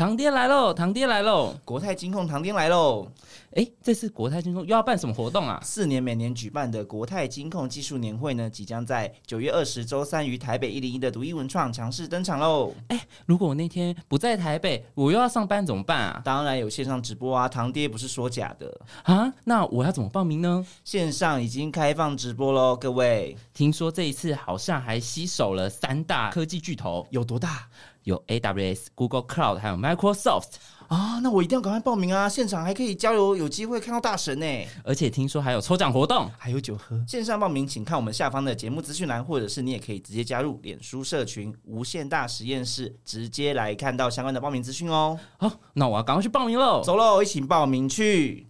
堂爹来喽！堂爹来喽！国泰金控堂爹来喽！哎，这次国泰金控又要办什么活动啊？四年每年举办的国泰金控技术年会呢，即将在九月二十周三于台北一零一的独一文创强势登场喽！哎，如果我那天不在台北，我又要上班怎么办啊？当然有线上直播啊！堂爹不是说假的啊！那我要怎么报名呢？线上已经开放直播喽，各位！听说这一次好像还吸手了三大科技巨头，有多大？有 AWS、Google Cloud，还有 Microsoft 啊！那我一定要赶快报名啊！现场还可以交流，有机会看到大神呢！而且听说还有抽奖活动，还有酒喝。线上报名，请看我们下方的节目资讯栏，或者是你也可以直接加入脸书社群“无限大实验室”，直接来看到相关的报名资讯哦。好，那我要赶快去报名喽！走喽，一起报名去！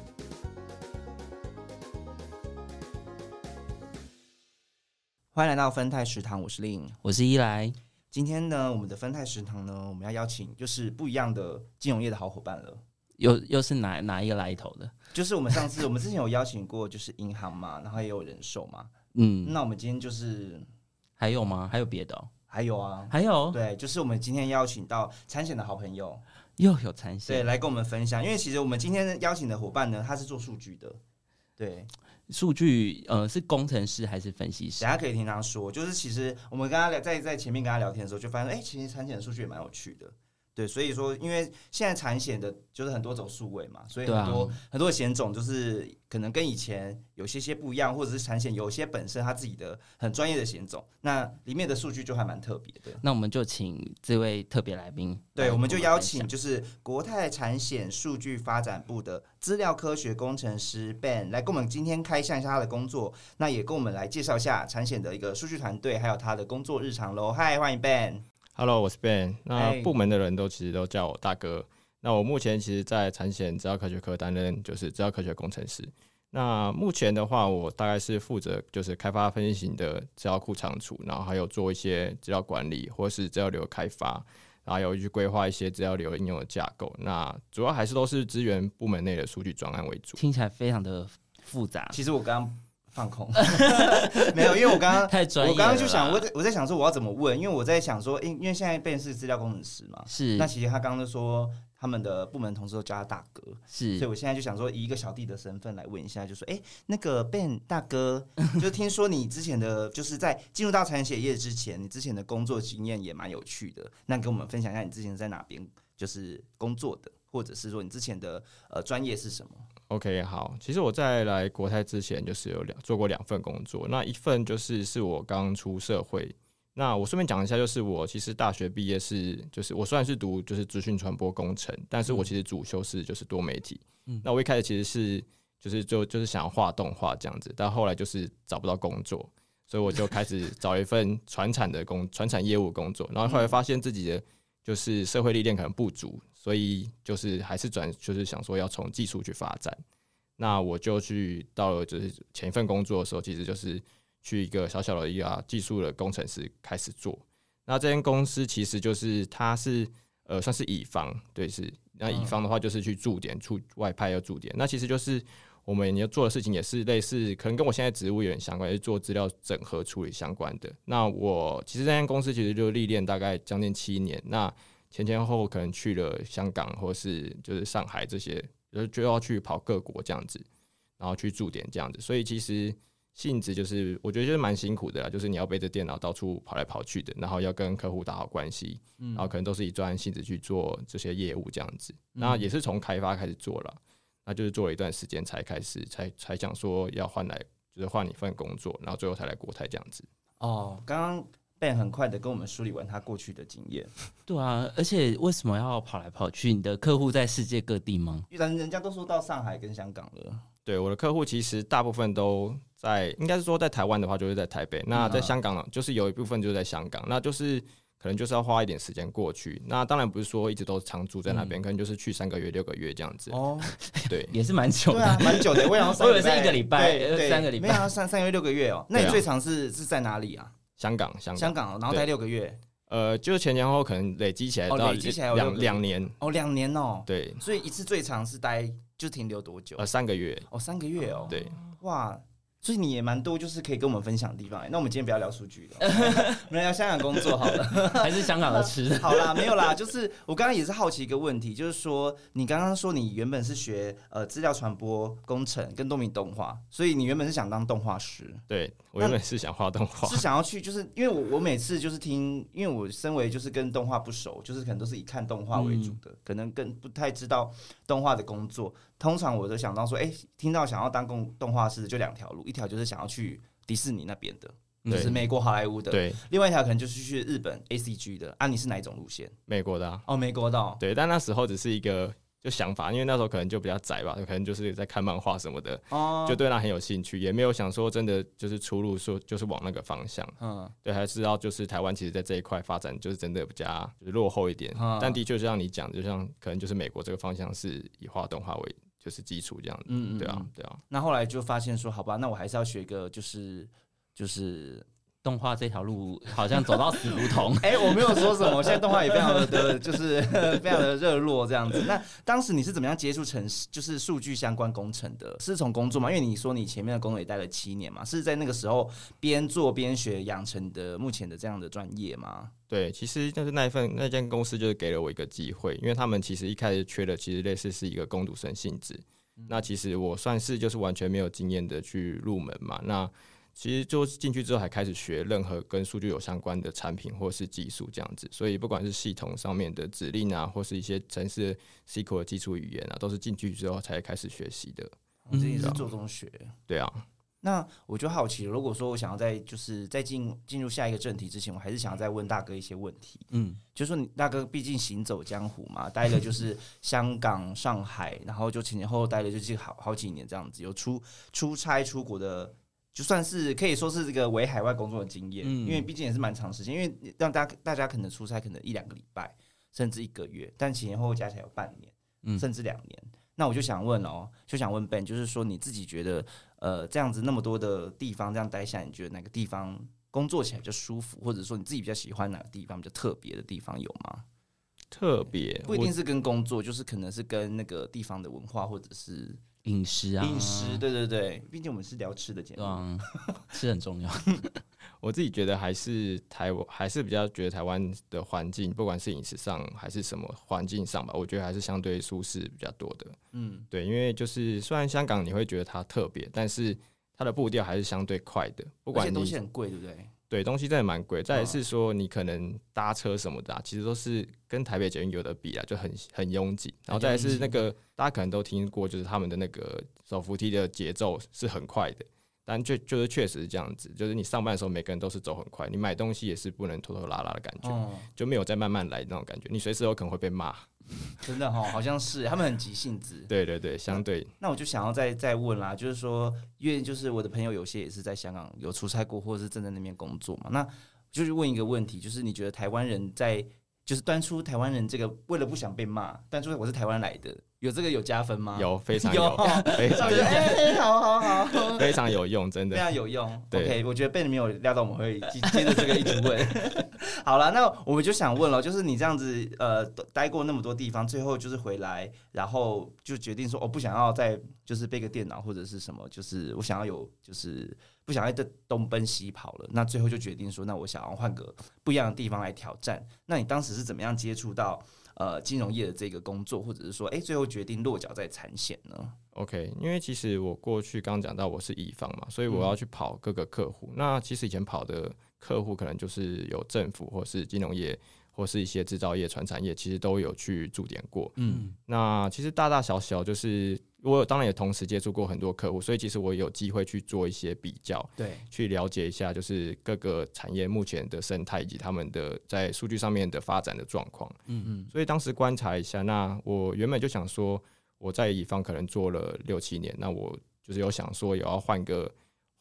欢迎来到分泰食堂，我是令，我是伊莱。今天呢，我们的分泰食堂呢，我们要邀请就是不一样的金融业的好伙伴了。又又是哪哪一个来头的？就是我们上次 我们之前有邀请过，就是银行嘛，然后也有人寿嘛。嗯，那我们今天就是还有吗？还有别的？还有啊，还有对，就是我们今天邀请到产险的好朋友，又有产险对来跟我们分享。因为其实我们今天邀请的伙伴呢，他是做数据的，对。数据呃是工程师还是分析师？大家可以听他说，就是其实我们跟他聊在在前面跟他聊天的时候，就发现哎，其实产检的数据也蛮有趣的。对，所以说，因为现在产险的就是很多种数位嘛，所以很多很多险种就是可能跟以前有些些不一样，或者是产险有些本身它自己的很专业的险种，那里面的数据就还蛮特别的。那我们就请这位特别来宾，对，我们就邀请就是国泰产险数据发展部的资料科学工程师 Ben 来跟我们今天开箱一下他的工作，那也跟我们来介绍一下产险的一个数据团队，还有他的工作日常喽。嗨，欢迎 Ben。Hello，我是 Ben。那部门的人都其实都叫我大哥。那我目前其实，在产险资料科学科担任就是资料科学工程师。那目前的话，我大概是负责就是开发分析型的资料库仓储，然后还有做一些资料管理或是资料流开发，然后有去规划一些资料流应用的架构。那主要还是都是资源部门内的数据专案为主。听起来非常的复杂。其实我刚。放空，没有，因为我刚刚 太专业，我刚刚就想，我在我在想说我要怎么问，因为我在想说，因因为现在变是资料工程师嘛，是，那其实他刚刚说他们的部门同事都叫他大哥，是，所以我现在就想说以一个小弟的身份来问一下，就说，哎，那个 Ben 大哥，就听说你之前的就是在进入到产险业之前，你之前的工作经验也蛮有趣的，那跟我们分享一下你之前在哪边就是工作的，或者是说你之前的呃专业是什么？OK，好，其实我在来国泰之前，就是有两做过两份工作。那一份就是是我刚出社会。那我顺便讲一下，就是我其实大学毕业是，就是我虽然是读就是资讯传播工程，但是我其实主修是就是多媒体。嗯，那我一开始其实是就是就就是想要画动画这样子，但后来就是找不到工作，所以我就开始找一份传产的工传产业务工作。然后后来发现自己的就是社会历练可能不足。所以就是还是转，就是想说要从技术去发展。那我就去到了，就是前一份工作的时候，其实就是去一个小小的一个技术的工程师开始做。那这间公司其实就是它是呃算是乙方，对是。那乙方的话就是去驻点出外派要驻点。那其实就是我们要做的事情也是类似，可能跟我现在职务有点相关，是做资料整合处理相关的。那我其实这间公司其实就历练大概将近七年。那前前后后可能去了香港或是就是上海这些，就就要去跑各国这样子，然后去驻点这样子，所以其实性质就是我觉得就是蛮辛苦的啦，就是你要背着电脑到处跑来跑去的，然后要跟客户打好关系，然后可能都是以专业性质去做这些业务这样子，那也是从开发开始做了，那就是做了一段时间才开始才才想说要换来就是换一份工作，然后最后才来国泰这样子。哦，刚刚。Ben 很快的跟我们梳理完他过去的经验。对啊，而且为什么要跑来跑去？你的客户在世界各地吗？人人家都说到上海跟香港了。对，我的客户其实大部分都在，应该是说在台湾的话就是在台北，那在香港呢，就是有一部分就在香港，那就是可能就是要花一点时间过去。那当然不是说一直都常住在那边，可能就是去三个月、六个月这样子。哦，对，也是蛮久的，蛮久的。我想 我以为是一个礼拜，三个礼拜，没有三三个月六个月哦。那你最长是是在哪里啊？香港，香港，香港，然后待六个月。呃，就是前前后后可能累积起来到两两年哦，两年哦，对，所以一次最长是待就停留多久？呃，三个月哦，三个月哦，对，哇。所以你也蛮多，就是可以跟我们分享的地方。那我们今天不要聊数据了，我们聊香港工作好了，还是香港的吃？好啦，没有啦，就是我刚刚也是好奇一个问题，就是说你刚刚说你原本是学呃资料传播工程跟多米动画，所以你原本是想当动画师。对我原本是想画动画，是想要去，就是因为我我每次就是听，因为我身为就是跟动画不熟，就是可能都是以看动画为主的，可能更不太知道动画的工作。通常我都想到说，哎，听到想要当动动画师，就两条路，一条就是想要去迪士尼那边的，就是美国好莱坞的；对，另外一条可能就是去日本 A C G 的。啊，你是哪一种路线？美国的哦，美国的。对，但那时候只是一个就想法，因为那时候可能就比较窄吧，可能就是在看漫画什么的，哦，就对那很有兴趣，也没有想说真的就是出路说就是往那个方向。嗯，对，还是要就是台湾其实在这一块发展就是真的比较就是落后一点，但的确就像你讲，就像可能就是美国这个方向是以画动画为。就是基础这样子，嗯嗯，对啊，对啊。那后来就发现说，好吧，那我还是要学一个，就是就是动画这条路，好像走到死胡同。哎，我没有说什么，现在动画也非常的，就是 非常的热络这样子。那当时你是怎么样接触成就是数据相关工程的？是从工作嘛？因为你说你前面的工作也待了七年嘛，是在那个时候边做边学养成的目前的这样的专业吗？对，其实就是那一份那间公司就是给了我一个机会，因为他们其实一开始缺的其实类似是一个攻读生性质。那其实我算是就是完全没有经验的去入门嘛。那其实就进去之后还开始学任何跟数据有相关的产品或是技术这样子。所以不管是系统上面的指令啊，或是一些城市 SQL 的基础语言啊，都是进去之后才开始学习的。这也是做中学。对啊。那我就好奇，如果说我想要在就是在进进入下一个正题之前，我还是想要再问大哥一些问题。嗯，就说你大哥毕竟行走江湖嘛，待了就是香港、上海，然后就前前后后待了就是好好几年这样子，有出出差出国的，就算是可以说是这个为海外工作的经验。嗯，因为毕竟也是蛮长时间，因为让大家大家可能出差可能一两个礼拜，甚至一个月，但前前后后加起来有半年，甚至两年。那我就想问哦，就想问 Ben，就是说你自己觉得，呃，这样子那么多的地方这样待下，你觉得哪个地方工作起来比较舒服，或者说你自己比较喜欢哪个地方比较特别的地方有吗？特别不一定是跟工作，就是可能是跟那个地方的文化或者是饮食啊，饮食，对对对，毕竟我们是聊吃的节目，吃很重要。我自己觉得还是台湾，还是比较觉得台湾的环境，不管是饮食上还是什么环境上吧，我觉得还是相对舒适比较多的。嗯，对，因为就是虽然香港你会觉得它特别，但是它的步调还是相对快的。不管东西很贵，对不对？对，东西真的蛮贵。再是说你可能搭车什么的，啊其实都是跟台北捷运有的比啊，就很很拥挤。然后再是那个大家可能都听过，就是他们的那个手扶梯的节奏是很快的。但就就是确实是这样子，就是你上班的时候，每个人都是走很快，你买东西也是不能拖拖拉拉的感觉，就没有再慢慢来那种感觉，你随时有可能会被骂。真的哈，好像是他们很急性子。对对对，相对。那我就想要再再问啦，就是说，因为就是我的朋友有些也是在香港有出差过，或者是正在那边工作嘛，那就是问一个问题，就是你觉得台湾人在就是端出台湾人这个，为了不想被骂，端出我是台湾来的。有这个有加分吗？有，非常有，非常有，好好好，非常有用，真的非常有用。OK，我觉得被你没有料到我们会接着这个一直问。好了，那我们就想问了，就是你这样子呃待过那么多地方，最后就是回来，然后就决定说我不想要再就是背个电脑或者是什么，就是我想要有就是不想要再东奔西跑了。那最后就决定说，那我想要换个不一样的地方来挑战。那你当时是怎么样接触到？呃，金融业的这个工作，或者是说，哎，最后决定落脚在产险呢？OK，因为其实我过去刚讲到我是乙方嘛，所以我要去跑各个客户。那其实以前跑的客户可能就是有政府，或是金融业，或是一些制造业、传产业，其实都有去驻点过。嗯，那其实大大小小就是。我当然也同时接触过很多客户，所以其实我有机会去做一些比较，对，去了解一下就是各个产业目前的生态以及他们的在数据上面的发展的状况。嗯嗯。所以当时观察一下，那我原本就想说，我在乙方可能做了六七年，那我就是有想说，也要换个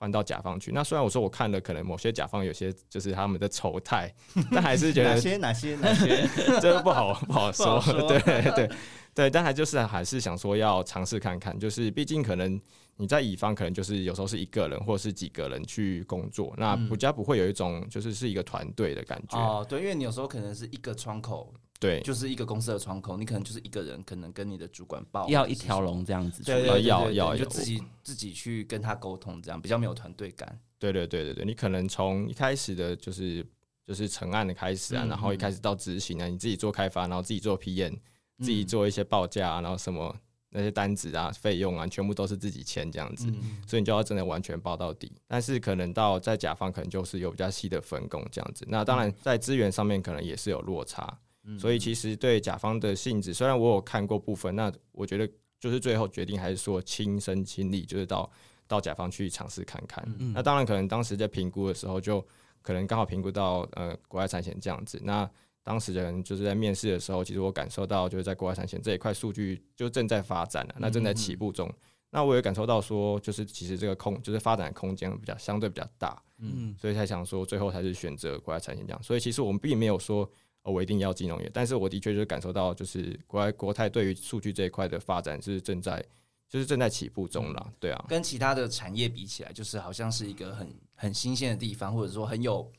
换到甲方去。那虽然我说我看了，可能某些甲方有些就是他们的丑态，但还是觉得哪些哪些 哪些这个不好不好说。好说 对对对，但还就是还是想说要尝试看看，就是毕竟可能你在乙方可能就是有时候是一个人或者是几个人去工作，那嗯比较不会有一种就是是一个团队的感觉。哦，对，因为你有时候可能是一个窗口，对，就是一个公司的窗口，你可能就是一个人，可能跟你的主管报要一条，龙这样子出对对。对对对要要就自己自己去跟他沟通，这样比较没有团队感。对对对对对，你可能从一开始的就是就是成案的开始啊，嗯然后一开始到执行啊，你自己做开发，然后自己做 PM，自己做一些报价、啊，然后什么那些单子啊、费用啊，全部都是自己签这样子。嗯，所以你就要真的完全包到底，但是可能到在甲方可能就是有比较细的分工这样子。那当然在资源上面可能也是有落差，嗯所以其实对甲方的性质，虽然我有看过部分，那我觉得就是最后决定还是说亲身亲历，就是到到甲方去尝试看看。嗯那当然可能当时在评估的时候，就可能刚好评估到呃国外产险这样子。那当时的人就是在面试的时候，其实我感受到就是在国外产险这一块数据就正在发展了、那正在起步中。那我也感受到说，就是其实这个空就是发展的空间比较相对比较大，嗯所以才想说最后才是选择国外产险这样。所以其实我们并没有说哦我一定要金融业，但是我的确就是感受到就是国外国泰对于数据这一块的发展是正在就是正在起步中啦，对啊。跟其他的产业比起来，就是好像是一个很很新鲜的地方，或者说很有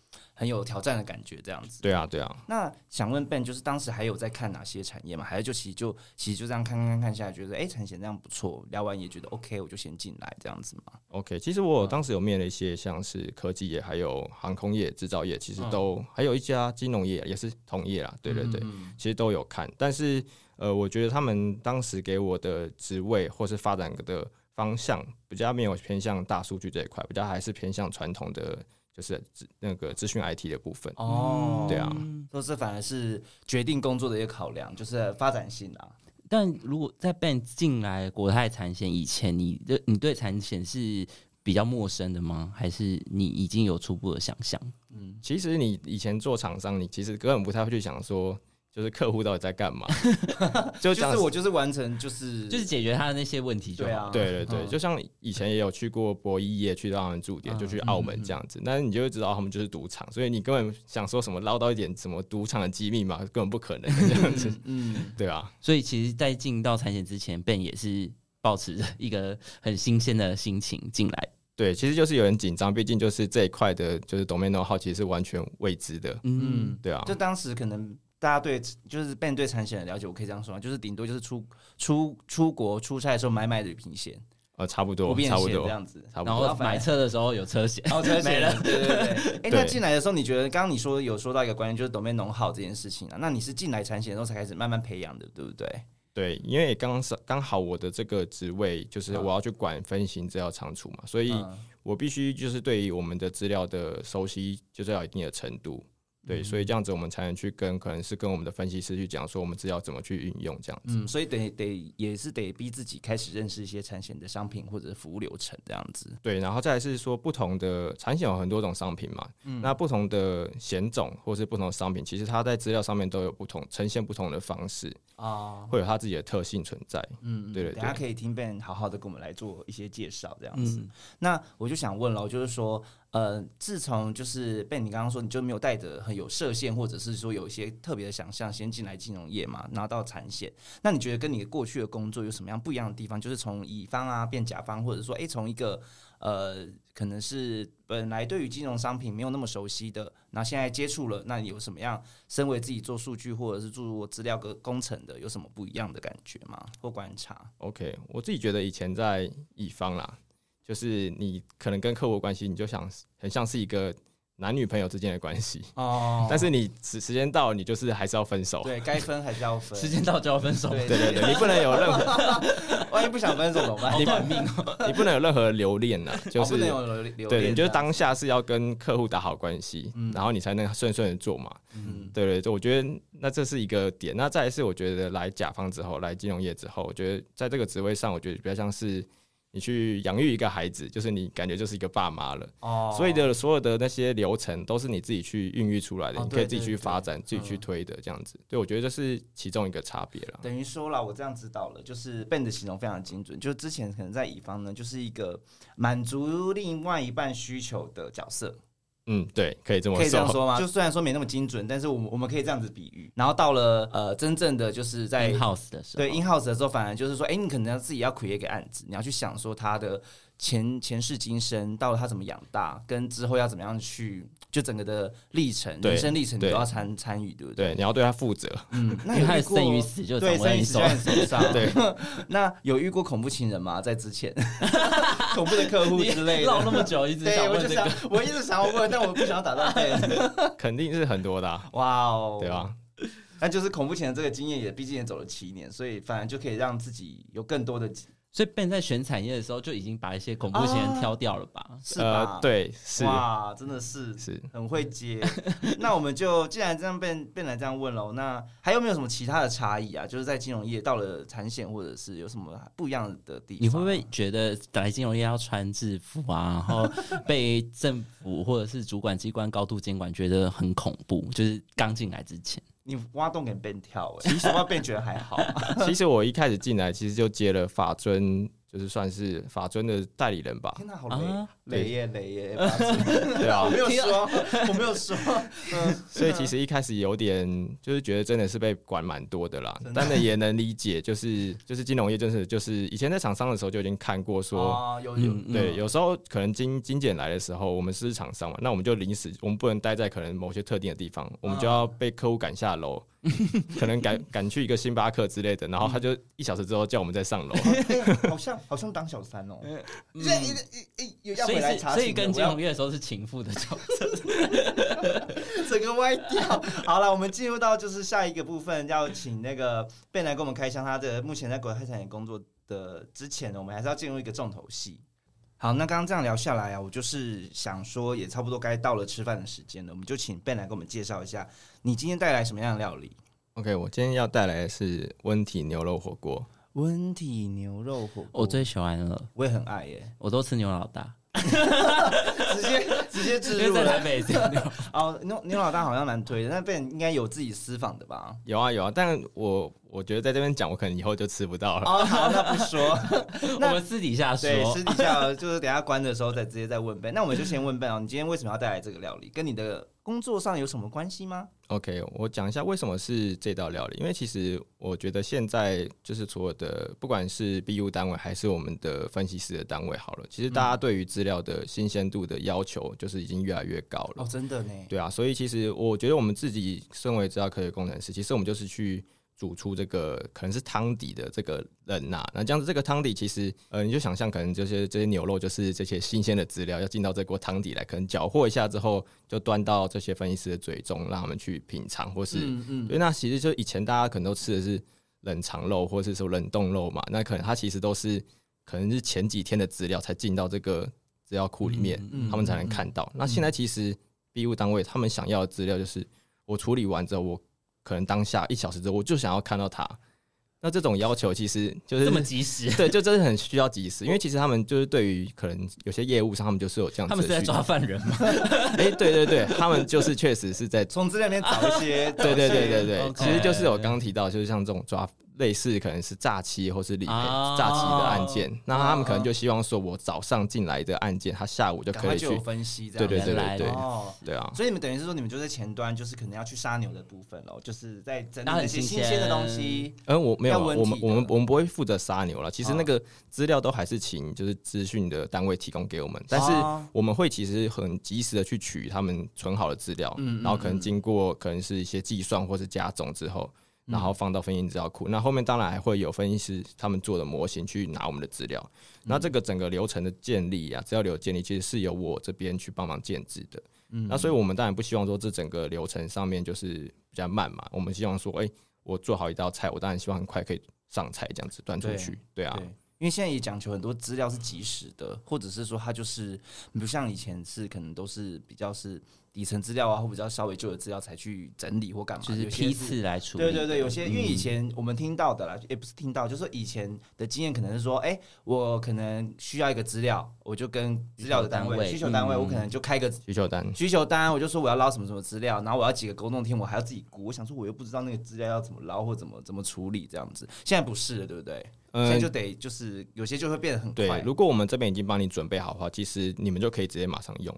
很有挑战的感觉这样子。对啊，对啊，那想问 Ben，就是当时还有在看哪些产业吗？还是就其实就其实就这样看看看看下来，觉得哎产险这样不错，聊完也觉得 OK，我就先进来这样子嘛。OK，其实我当时有面了一些像是科技业、还有航空业、制造业，其实都、还有一家金融业也是同业啦。对对对，嗯其实都有看，但是呃，我觉得他们当时给我的职位或是发展的方向比较没有偏向大数据这一块，比较还是偏向传统的，就是资那个资讯 IT 的部分。哦，对啊，说这反而是决定工作的一个考量，就是发展性啊。但如果在 Ben 进来国泰产险以前，你的你对产险是比较陌生的吗？还是你已经有初步的想象？嗯，其实你以前做厂商，你其实根本不太会去想说，就是客户到底在干嘛，就就讲是我就是完成就是就是解决他的那些问题就好。对啊对对就像以前也有去过博弈业，去到他们驻点，嗯就去澳门这样子。但是你就会知道他们就是赌场，所以你根本想说什么捞到一点什么赌场的机密嘛，根本不可能这样子，嗯，对啊，所以其实，在进到产险之前，Ben 也是保持着一个很新鲜的心情进来。对，其实就是有人紧张，毕竟就是这一块的，就是 domain know how 其实是完全未知的，嗯，对啊就，当时可能大家对就是 Ben 对产险的了解，我可以这样说吗？就是顶多就是出出出国出差的时候买买旅行险、呃，差不不多，便差不多，这样子。差不多。然后买车的时候有车险，然后车 险没了。对对对。哎、对那进来的时候，你觉得刚刚你说有说到一个观念，就是 domain 农好这件事情啊？那你是进来产险的时候才开始慢慢培养的，对不对？对，因为刚是刚好我的这个职位就是嗯我要去管分型资料仓储嘛，所以嗯我必须就是对于我们的资料的熟悉，就是要一定的程度。对，所以这样子我们才能去跟可能是跟我们的分析师去讲说我们资料怎么去运用这样子。嗯，所以得得也是得逼自己开始认识一些产险的商品或者服务流程这样子。对，然后再来是说不同的产险有很多种商品嘛，嗯那不同的险种或是不同的商品，其实它在资料上面都有不同呈现不同的方式，啊，会有它自己的特性存在。嗯，对对等下对可以听 Ben 好好的跟我们来做一些介绍这样子。嗯，那我就想问了，就是说，呃，自从就是被你刚刚说，你就没有带着很有设限，或者是说有一些特别的想象，先进来金融业嘛，拿到产险，那你觉得跟你过去的工作有什么样不一样的地方？就是从乙方啊变甲方，或者说，诶，从一个呃，可能是本来对于金融商品没有那么熟悉的，那现在接触了，那你有什么样？身为自己做数据或者是做资料个工程的，有什么不一样的感觉吗？或观察？OK，我自己觉得以前在乙方啦，就是你可能跟客户关系，你就想很像是一个男女朋友之间的关系，哦但是你时时间到，你就是还是要分手。对该分还是要分，时间到就要分手，对对对对，你不能有任何，万一不想分手怎么办？你短命哦。你不能有任何留恋呐，就是哦不能有留留对，恋你就是当下是要跟客户打好关系，嗯然后你才能顺顺的做嘛。嗯对对对，我觉得那这是一个点。那再来是我觉得来甲方之后，来金融业之后，我觉得在这个职位上，我觉得比较像是你去养育一个孩子，就是你感觉就是一个爸妈了。哦，所以的所有的那些流程都是你自己去孕育出来的，你可以自己去发展、自己去推的这样子。对，我觉得这是其中一个差别了。等于说了，我这样知道了，就是 Ben 的形容非常精准。就是之前可能在乙方呢，就是一个满足另外一半需求的角色。嗯，对，可以这么可以这样说吗？就虽然说没那么精准，但是我们我们可以这样子比喻。然后到了呃，真正的就是在 in house 的时候，对 in house 的时候，反而就是说，哎，你可能要自己要 create 一个案子，你要去想说它的前前世今生，到了他怎么养大，跟之后要怎么样去。就整个的历程，人生历程你都要参参与，对不对？对，你要对他负责。嗯，那 有遇生与死就对生与死在手上。对，那有遇过恐怖情人吗？在之前，恐怖的客户之类的，唠那么久，一直想问这个，我一直想要问，但我不想要打断。肯定是很多的，哇哦，对吧？那就是恐怖情人这个经验也毕竟也走了七年，所以反而就可以让自己有更多的。所以 Ben 在选产业的时候就已经把一些恐怖情人挑掉了吧？是吧？对，是哇，真的是是很会接。那我们就既然这样 Ben Ben 来这样问喽，那还有没有什么其他的差异啊？就是在金融业到了产险或者是有什么不一样的地方？你会不会觉得来金融业要穿制服啊？然后被政府或者是主管机关高度监管，觉得很恐怖？就是刚进来之前。你挖洞给别人跳欸，其实我 Ben 觉得还好。其实我一开始进来，其实就接了法尊。就是算是法尊的代理人吧。天哪，好雷雷耶雷耶！对啊，我没有说，我没有说。嗯，所以其实一开始有点就是觉得真的是被管蛮多的啦，但是也能理解，就是就是金融业真是就是以前在厂商的时候就已经看过说，有有对，有时候可能金金检来的时候，我们是厂商嘛，那我们就临时我们不能待在可能某些特定的地方，我们就要被客户赶下楼。可能赶 赶去一个星巴克之类的，然后他就一小时之后叫我们再上楼，好像好像当小三哦，这一一一要回来查所以跟金融月的时候是情妇的角色，整个歪掉。好了，我们进入到就是下一个部分，要请那个贝来给我们开箱他的目前在国泰产业工作的之前呢，我们还是要进入一个重头戏。好，那刚刚这样聊下来啊，我就是想说，也差不多该到了吃饭的时间了，我们就请 Ben 来给我们介绍一下，你今天带来什么样的料理？OK，我今天要带来的是温体牛肉火锅。温体牛肉火锅，我最喜欢了，我也很爱耶，我都吃牛老大。直接直接植入在台北 哦，牛牛老大好像蛮推的，那 Ben 应该有自己私房的吧？有啊有啊，但我我觉得在这边讲，我可能以后就吃不到了。哦，好，那不说，我们私底下说，对，私底下就是等下关的时候再直接再问 Ben。那我们就先问哦，你今天为什么要带来这个料理？跟你的工作上有什么关系吗？OK，我讲一下为什么是这道料理。因为其实我觉得现在就是所有的，不管是 BU 单位还是我们的分析师的单位，好了，其实大家对于资料的新鲜度的要求就是已经越来越高了。哦，真的呢？对啊，所以其实我觉得我们自己身为资料科学工程师，其实我们就是去。煮出这个可能是汤底的这个人呐，那这样子这个汤底其实呃，你就想象可能这些这些牛肉就是这些新鲜的资料要进到这锅汤底来，可能搅和一下之后就端到这些分析师的嘴中，让他们去品尝，或是嗯嗯，所以那其实就以前大家可能都吃的是冷藏肉或者是说冷冻肉嘛，那可能它其实都是可能是前几天的资料才进到这个资料库里面，他们才能看到。那现在其实 B 务单位他们想要的资料就是我处理完之后我。可能当下一小时之后，我就想要看到他。那这种要求其实就是这么及时，对，就真的很需要及时。因为其实他们就是对于可能有些业务上，他们就是有这样。他们是在抓犯人吗？哎，对对对，他们就是确实是在从资料里面找一些。对对对对对，其实就是我刚刚提到，就是像这种抓。类似可能是诈欺或是理赔诈欺的案件，那他们可能就希望说，我早上进来的案件，他下午就可以去分析。对对对对对，对啊。所以你们等于是说，你们就在前端，就是可能要去杀牛的部分喽，就是在整理一些新鲜的东西。嗯，我没有，我们我们我们不会负责杀牛了。其实那个资料都还是请就是资讯的单位提供给我们，但是我们会其实很及时的去取他们存好的资料，然后可能经过可能是一些计算或是加总之后。然后放到分析资料库，那后面当然还会有分析师他们做的模型去拿我们的资料。那这个整个流程的建立啊，资料流建立其实是由我这边去帮忙建制的。嗯，那所以我们当然不希望说这整个流程上面就是比较慢嘛。我们希望说，哎，我做好一道菜，我当然希望很快可以上菜，这样子端出去。对啊，因为现在也讲求很多资料是及时的，或者是说它就是不像以前是可能都是比较是。底层资料啊，或比较稍微旧的资料才去整理或干嘛，就是批次来处理。对对对，有些因为以前我们听到的啦，也不是听到，就是说以前的经验可能是说，哎，我可能需要一个资料，我就跟资料的单位、需求单位，我可能就开个需求单，需求单，我就说我要捞什么什么资料，然后我要几个沟通天，我还要自己估。我想说，我又不知道那个资料要怎么捞或怎么怎么处理这样子。现在不是了，对不对？现在就得就是有些就会变得很快。如果我们这边已经帮你准备好的话，其实你们就可以直接马上用。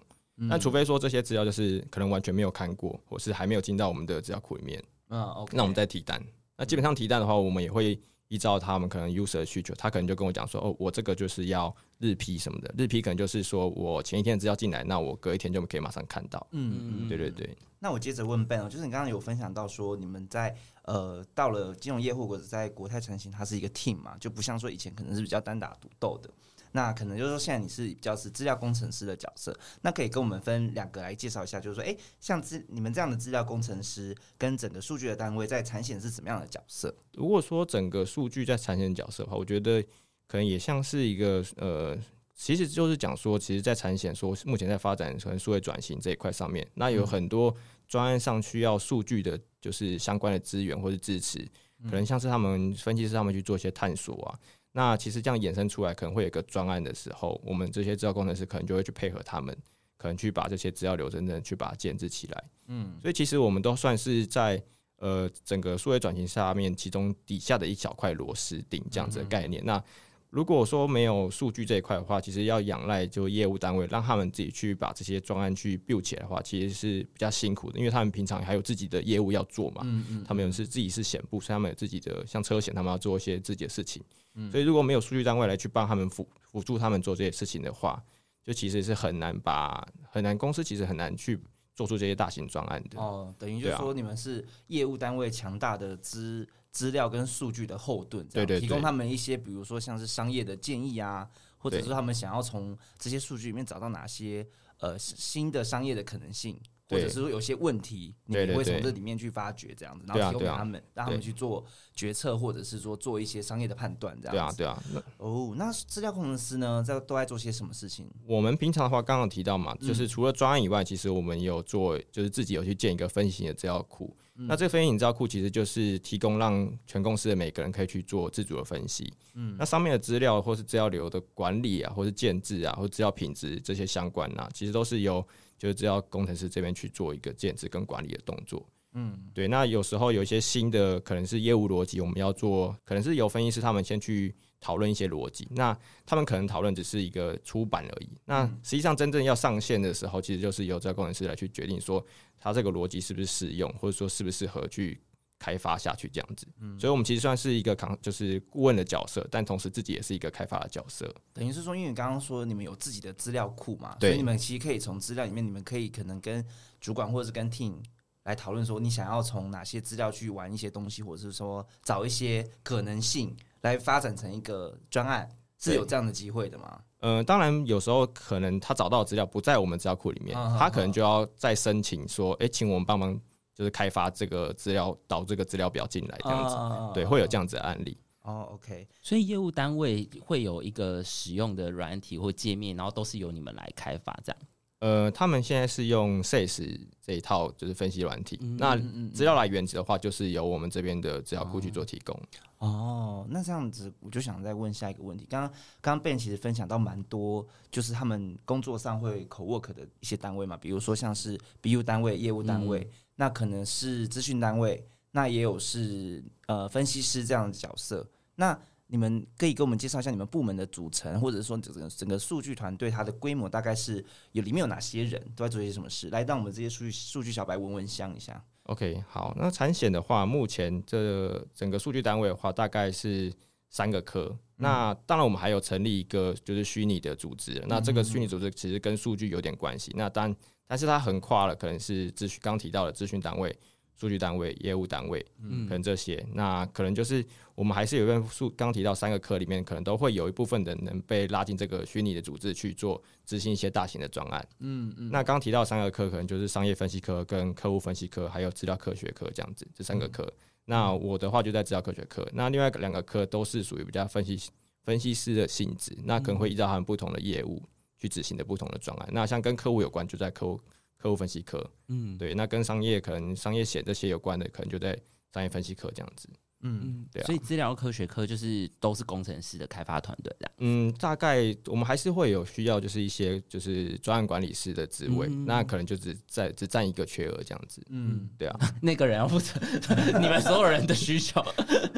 但除非说这些资料就是可能完全没有看过，或是还没有进到我们的资料库里面，嗯那我们再提单。那基本上提单的话，我们也会依照他们可能 user 的需求，他可能就跟我讲说，哦，我这个就是要日批什么的，日批可能就是说我前一天的资料进来，那我隔一天就可以马上看到。嗯嗯，对对对。那我接着问 Ben 哦，就是你刚刚有分享到说，你们在呃到了金融业或者在国泰成型，它是一个 team 嘛，就不像说以前可能是比较单打独斗的。那可能就是说，现在你是比较是资料工程师的角色，那可以跟我们分两个来介绍一下，就是说，哎，像资你们这样的资料工程师跟整个数据的单位在产险是怎么样的角色？如果说整个数据在产险角色的话，我觉得可能也像是一个呃，其实就是讲说，其实，在产险说目前在发展可能数位转型这一块上面，那有很多专案上需要数据的，就是相关的资源或者支持，可能像是他们分析师他们去做一些探索啊。那其实这样衍生出来，可能会有一个专案的时候，我们这些资料工程师可能就会去配合他们，可能去把这些资料流真正去把它建置起来。嗯，所以其实我们都算是在呃整个数位转型下面，其中底下的一小块螺丝钉这样子的概念。那如果说没有数据这一块的话，其实要仰赖就业务单位让他们自己去把这些专案去 build 起来的话，其实是比较辛苦的，因为他们平常还有自己的业务要做嘛。嗯嗯。他们有是自己是险部，所以他们有自己的像车险，他们要做一些自己的事情。嗯。所以如果没有数据单位来去帮他们辅辅助他们做这些事情的话，就其实是很难把很难公司其实很难去做出这些大型专案的。哦，等于就是说你们是业务单位强大的资。资料跟数据的后盾，对对，提供他们一些，比如说像是商业的建议啊，或者是他们想要从这些数据里面找到哪些呃新的商业的可能性，或者是说有些问题，你会从这里面去发掘这样子，然后提供给他们，让他们去做决策，或者是说做一些商业的判断这样子。对啊，对啊。哦，那资料工程师呢，在都在做些什么事情？我们平常的话，刚刚提到嘛，就是除了专案以外，其实我们有做，就是自己有去建一个分析型的资料库。那这个分析引资料库其实就是提供让全公司的每个人可以去做自主的分析。嗯，那上面的资料或是资料流的管理啊，或是建制啊，或资料品质这些相关啊，其实都是由就是资料工程师这边去做一个建制跟管理的动作。嗯，对。那有时候有一些新的可能是业务逻辑，我们要做，可能是由分析师他们先去讨论一些逻辑。那他们可能讨论只是一个出版而已。那实际上真正要上线的时候，其实就是由这个工程师来去决定说。它这个逻辑是不是适用，或者说适不适合去开发下去这样子？嗯，所以我们其实算是一个扛，就是顾问的角色，但同时自己也是一个开发的角色。等于是说，因为你刚刚说你们有自己的资料库嘛，所以你们其实可以从资料里面，你们可以可能跟主管或者是跟 team 来讨论说，你想要从哪些资料去玩一些东西，或者是说找一些可能性来发展成一个专案，是有这样的机会的吗？嗯，当然有时候可能他找到的资料不在我们资料库里面，他可能就要再申请说，哎，请我们帮忙，就是开发这个资料导这个资料表进来这样子，对，会有这样子的案例。哦，OK，所以业务单位会有一个使用的软体或界面，然后都是由你们来开发这样。呃，他们现在是用 SaaS 这一套就是分析软体，那资料来源的话，就是由我们这边的资料库去做提供。哦，那这样子，我就想再问下一个问题。刚刚刚刚 Ben 其实分享到蛮多，就是他们工作上会口 work 的一些单位嘛，比如说像是 BU 单位、业务单位，那可能是资讯单位，那也有是呃分析师这样的角色，那。你们可以给我们介绍一下你们部门的组成，或者说整个整个数据团队它的规模大概是有里面有哪些人，都在做些什么事，来让我们这些数据数据小白闻闻香一下。OK，好，那产险的话，目前这整个数据单位的话，大概是三个科。那当然，我们还有成立一个就是虚拟的组织。那这个虚拟组织其实跟数据有点关系。那但但是它横跨了，可能是咨询刚提到的咨询单位。数据单位、业务单位，嗯，可能这些，那可能就是我们还是有一份数，刚提到三个科里面，可能都会有一部分的能被拉进这个虚拟的组织去做执行一些大型的专案，嗯嗯。那刚提到三个科，可能就是商业分析科、跟客户分析科，还有资料科学科这样子，这三个科。那我的话就在资料科学科，那另外两个科都是属于比较分析分析师的性质，那可能会依照他们不同的业务去执行的不同的专案。那像跟客户有关，就在客户。客户分析科，嗯，对，那跟商业可能商业险这些有关的，可能就在商业分析科这样子。嗯，对啊，所以资料科学科就是都是工程师的开发团队的。嗯，大概我们还是会有需要，就是一些就是专案管理师的职位，那可能就只在只占一个缺额这样子。嗯，对啊，那个人要负责 你们所有人的需求。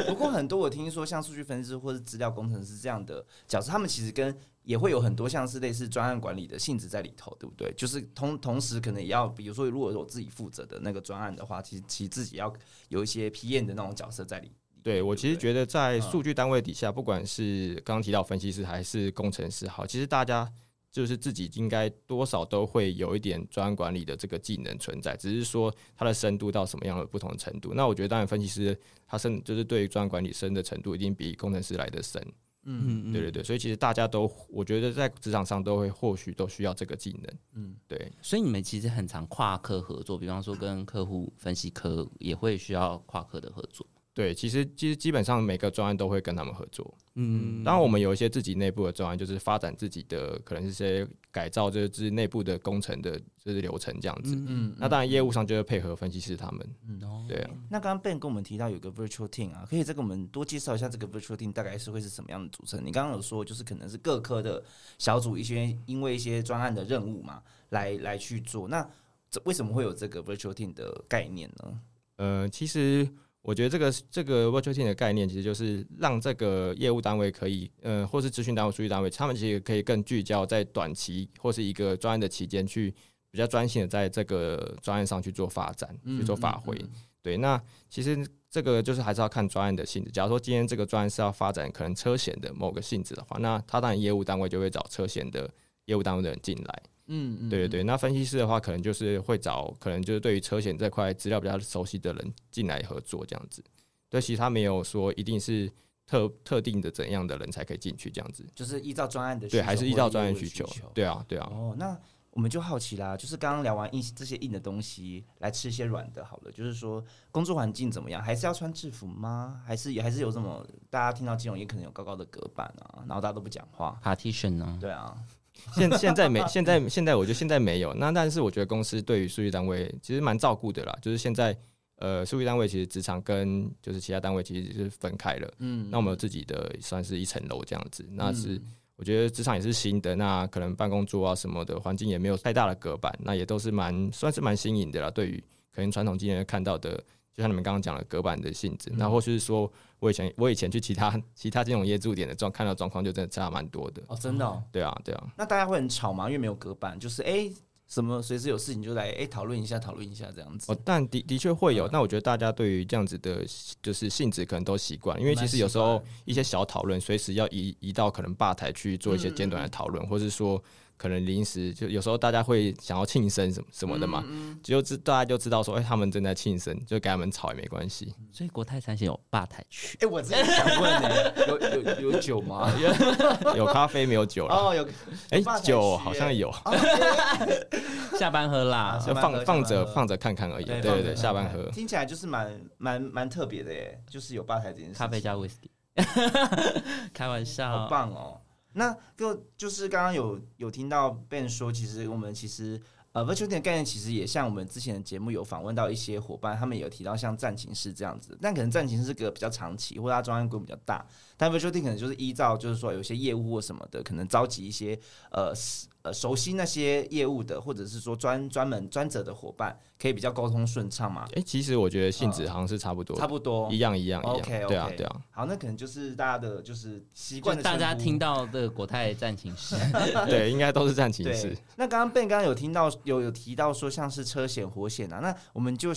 不过很多我听说像数据分析师或者资料工程师这样的角色，他们其实跟也会有很多像是类似专案管理的性质在里头，对不对？就是同同时可能也要，比如说如果我自己负责的那个专案的话，其实其实自己要有一些批验的那种角色在里。对，我其实觉得在数据单位底下，不管是刚刚提到分析师还是工程师，好，其实大家就是自己应该多少都会有一点专案管理的这个技能存在，只是说它的深度到什么样的不同程度。那我觉得，当然分析师他深就是对专案管理深的程度，一定比工程师来的深。嗯嗯，对对对，所以其实大家都，我觉得在职场上都会或许都需要这个技能。嗯，对，所以你们其实很常跨科合作，比方说跟客户分析科也会需要跨科的合作。对，其实其实基本上每个专案都会跟他们合作。嗯，当然我们有一些自己内部的专案，就是发展自己的可能是些改造，就是内部的工程的就是流程这样子。嗯，那当然业务上就会配合分析师他们。嗯，对啊。那刚刚 Ben 跟我们提到有个 Virtual Team 啊，可以再给我们多介绍一下这个 Virtual Team 大概是会是什么样的组成？你刚刚有说就是可能是各科的小组一些因为一些专案的任务嘛，来来去做。那这为什么会有这个 Virtual Team 的概念呢？呃，其实。我觉得这个这个 virtual team 的概念，其实就是让这个业务单位可以，呃，或是咨询单位、数据单位，他们其实可以更聚焦在短期或是一个专案的期间，去比较专心的在这个专案上去做发展、去做发挥。对，那其实这个就是还是要看专案的性质。假如说今天这个专案是要发展可能车险的某个性质的话，那他当然业务单位就会找车险的业务单位的人进来。嗯，对对对，那分析师的话，可能就是会找可能就是对于车险这块资料比较熟悉的人进来合作这样子。对，其实他没有说一定是特特定的怎样的人才可以进去这样子，就是依照专案的对，还是依照专案需求？对啊，对啊。哦，那我们就好奇啦，就是刚刚聊完硬这些硬的东西，来吃一些软的，好了，就是说工作环境怎么样？还是要穿制服吗？还是也还是有什么大家听到金融业可能有高高的隔板啊，然后大家都不讲话，partition 呢？对啊。现现在没，现在现在我觉得现在没有。那但是我觉得公司对于数据单位其实蛮照顾的啦。就是现在，呃，数据单位其实职场跟就是其他单位其实是分开了。嗯，那我们有自己的算是一层楼这样子。那是我觉得职场也是新的，那可能办公桌啊什么的环境也没有太大的隔板，那也都是蛮算是蛮新颖的啦。对于可能传统经验看到的。就像你们刚刚讲的隔板的性质，那或是说，我以前我以前去其他其他金融业驻点的状看到状况，就真的差蛮多的哦，真的，对啊，对啊。那大家会很吵吗？因为没有隔板，就是哎，什么随时有事情就来哎讨论一下，讨论一下这样子。哦，但的的确会有。那我觉得大家对于这样子的，就是性质可能都习惯，因为其实有时候一些小讨论，随时要移移到可能吧台去做一些简短的讨论，或是说。可能临时就有时候大家会想要庆生什么什么的嘛，就知大家就知道说，哎，他们正在庆生，就给他们吵也没关系。所以国泰产险有吧台区。哎，我真的想问呢，有有有酒吗？有咖啡没有酒了？哦，有。哎，酒好像有。下班喝啦，就放放着放着看看而已。对对对，下班喝。听起来就是蛮蛮蛮特别的耶，就是有吧台这件事。咖啡加威士忌。开玩笑，好棒哦。那就就是刚刚有有听到 Ben 说，其实我们其实呃，virtual 的概念其实也像我们之前的节目有访问到一些伙伴，他们有提到像战情室这样子，但可能战情是个比较长期，或者它专案规模比较大，但 virtual 可能就是依照就是说有些业务或什么的，可能召集一些呃。呃，熟悉那些业务的，或者是说专专门专责的伙伴，可以比较沟通顺畅嘛？哎，其实我觉得性质好像是差不多，差不多，一样一样一样。OK，对啊，对啊。好，那可能就是大家的就是习惯，大家听到的国泰战情室，对，应该都是战情室。那刚刚 Ben 刚刚有听到有有提到说像是车险、火险啊，那我们就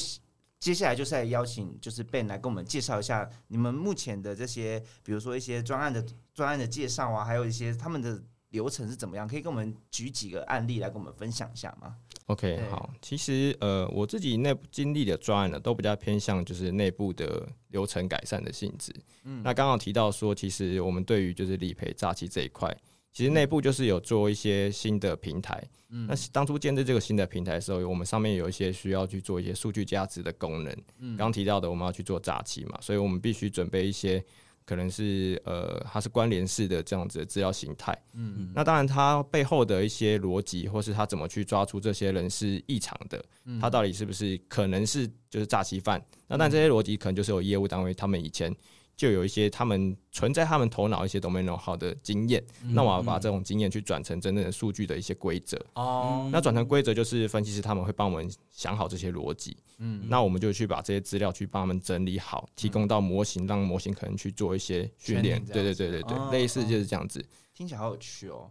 接下来就是来邀请就是 Ben 来跟我们介绍一下你们目前的这些，比如说一些专案的专案的介绍啊，还有一些他们的。流程是怎么样？可以跟我们举几个案例来跟我们分享一下吗？OK，好，其实呃，我自己内部经历的专案呢，都比较偏向就是内部的流程改善的性质。嗯，那刚刚提到说，其实我们对于就是理赔诈欺这一块，其实内部就是有做一些新的平台。嗯，那当初建立这个新的平台的时候，我们上面有一些需要去做一些数据价值的功能。嗯，刚提到的我们要去做诈欺嘛，所以我们必须准备一些。可能是呃，它是关联式的这样子的资料形态。嗯，那当然，它背后的一些逻辑，或是它怎么去抓出这些人是异常的，它到底是不是可能是就是诈欺犯？那但这些逻辑可能就是有业务单位他们以前。就有一些他们存在他们头脑一些 domain 好的经验，那我要把这种经验去转成真正的数据的一些规则。哦，那转成规则就是分析师他们会帮我们想好这些逻辑。嗯，那我们就去把这些资料去帮他们整理好，提供到模型，让模型可能去做一些训练。对对对对对，类似就是这样子。听起来好有趣哦。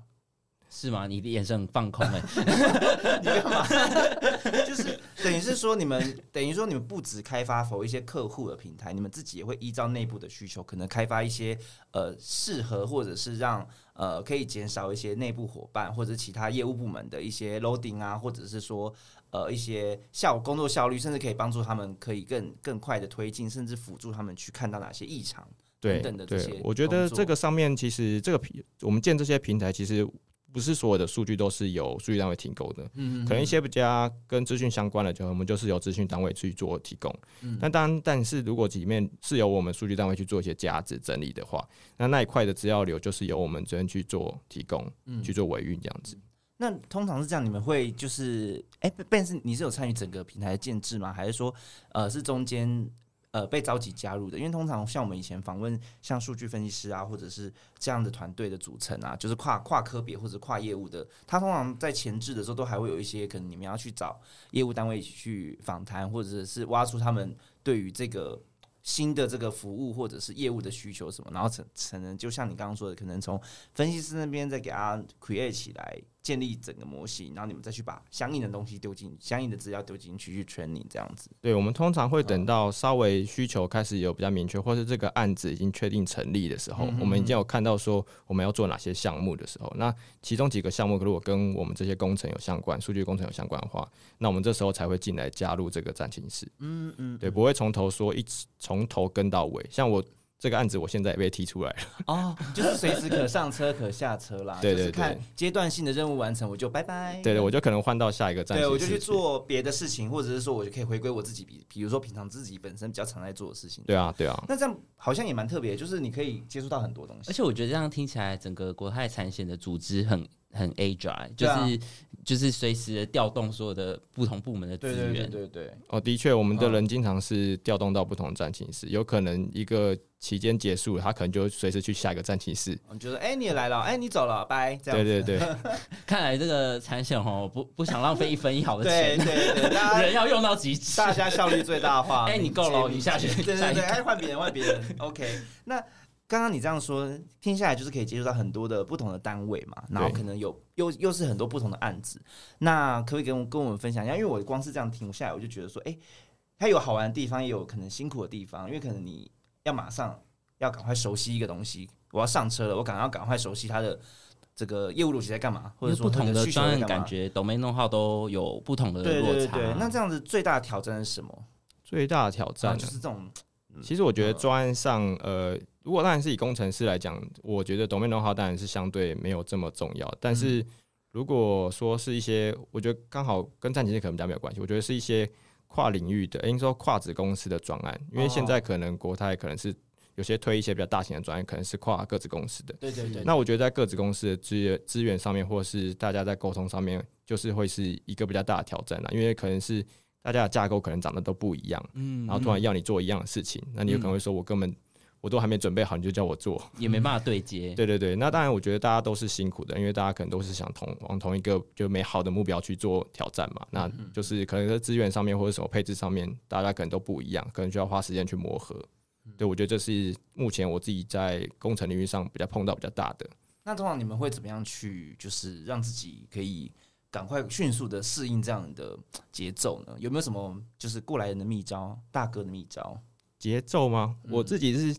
是吗？你的眼神很放空哎，你干嘛？就是等于是说，你们等于说，你们不止开发否一些客户的平台，你们自己也会依照内部的需求，可能开发一些呃适合或者是让呃可以减少一些内部伙伴或者其他业务部门的一些 loading 啊，或者是说呃一些效工作效率，甚至可以帮助他们可以更更快的推进，甚至辅助他们去看到哪些异常等等的这些。我觉得这个上面其实这个平我们建这些平台其实。不是所有的数据都是由数据单位提供的，嗯，可能一些比较跟资讯相关的，就我们就是由资讯单位去做提供。嗯，但当然，但是如果里面是由我们数据单位去做一些价值整理的话，那那一块的资料流就是由我们这边去做提供，嗯，去做维运这样子。那通常是这样，你们会就是，哎，但是你是有参与整个平台的建制吗？还是说，呃，是中间？呃，被召集加入的，因为通常像我们以前访问像数据分析师啊，或者是这样的团队的组成啊，就是跨跨科别或者跨业务的，他通常在前置的时候都还会有一些可能你们要去找业务单位一起去访谈，或者是挖出他们对于这个新的这个服务或者是业务的需求什么，然后成可能就像你刚刚说的，可能从分析师那边再给他 create 起来。建立整个模型，然后你们再去把相应的东西丢进相应的资料丢进去去 training 这样子。对，我们通常会等到稍微需求开始有比较明确，或是这个案子已经确定成立的时候，我们已经有看到说我们要做哪些项目的时候，那其中几个项目如果跟我们这些工程有相关，数据工程有相关的话，那我们这时候才会进来加入这个战情室。嗯嗯，对，不会从头说一从头跟到尾，像我。这个案子我现在也被踢出来了哦，就是随时可上车可下车啦。对对对，看阶段性的任务完成我就拜拜。对对，我就可能换到下一个站。对，我就去做别的事情，或者是说我就可以回归我自己，比比如说平常自己本身比较常在做的事情。对啊对啊，那这样好像也蛮特别，就是你可以接触到很多东西。而且我觉得这样听起来，整个国泰产险的组织很很 agile，就是。就是随时的调动所有的不同部门的资源，对对对。哦，的确，我们的人经常是调动到不同的战情室，有可能一个期间结束了，他可能就随时去下一个战情室。你觉得，哎，你也来了，哎，你走了，拜。对对对，看来这个产险哦，不不想浪费一分一毫的钱，对 对对，人要用到极致，大家效率最大化。哎，你够了，你下去，对对对，哎，换别人，换别人，OK，那。刚刚你这样说，听下来就是可以接触到很多的不同的单位嘛，然后可能有又又是很多不同的案子。那可不可以跟我跟我们分享一下？因为我光是这样听下来，我就觉得说，哎，它有好玩的地方，也有可能辛苦的地方。因为可能你要马上要赶快熟悉一个东西，我要上车了，我赶要赶快熟悉它的这个业务逻辑在干嘛，或者说不同的专业感觉都没弄好，都有不同的落差。那这样子最大的挑战是什么？最大的挑战就是这种。其实我觉得专案上，呃，如果当然是以工程师来讲，我觉得 domain know-how 当然是相对没有这么重要。但是如果说是一些，我觉得刚好跟战情可能比较没有关系。我觉得是一些跨领域的，应该说跨子公司的专案，因为现在可能国泰可能是有些推一些比较大型的专案，可能是跨各子公司的。对对对。那我觉得在各子公司的资源资源上面，或是大家在沟通上面，就是会是一个比较大的挑战了，因为可能是。大家的架构可能长得都不一样，嗯，然后突然要你做一样的事情，那你有可能会说，我根本我都还没准备好，你就叫我做，也没办法对接。对对对，那当然，我觉得大家都是辛苦的，因为大家可能都是想同往同一个就美好的目标去做挑战嘛。那就是可能在资源上面或者什么配置上面，大家可能都不一样，可能需要花时间去磨合。对，我觉得这是目前我自己在工程领域上比较碰到比较大的。那通常你们会怎么样去，就是让自己可以？赶快迅速的适应这样的节奏呢？有没有什么就是过来人的秘招？大哥的秘招？节奏吗？我自己是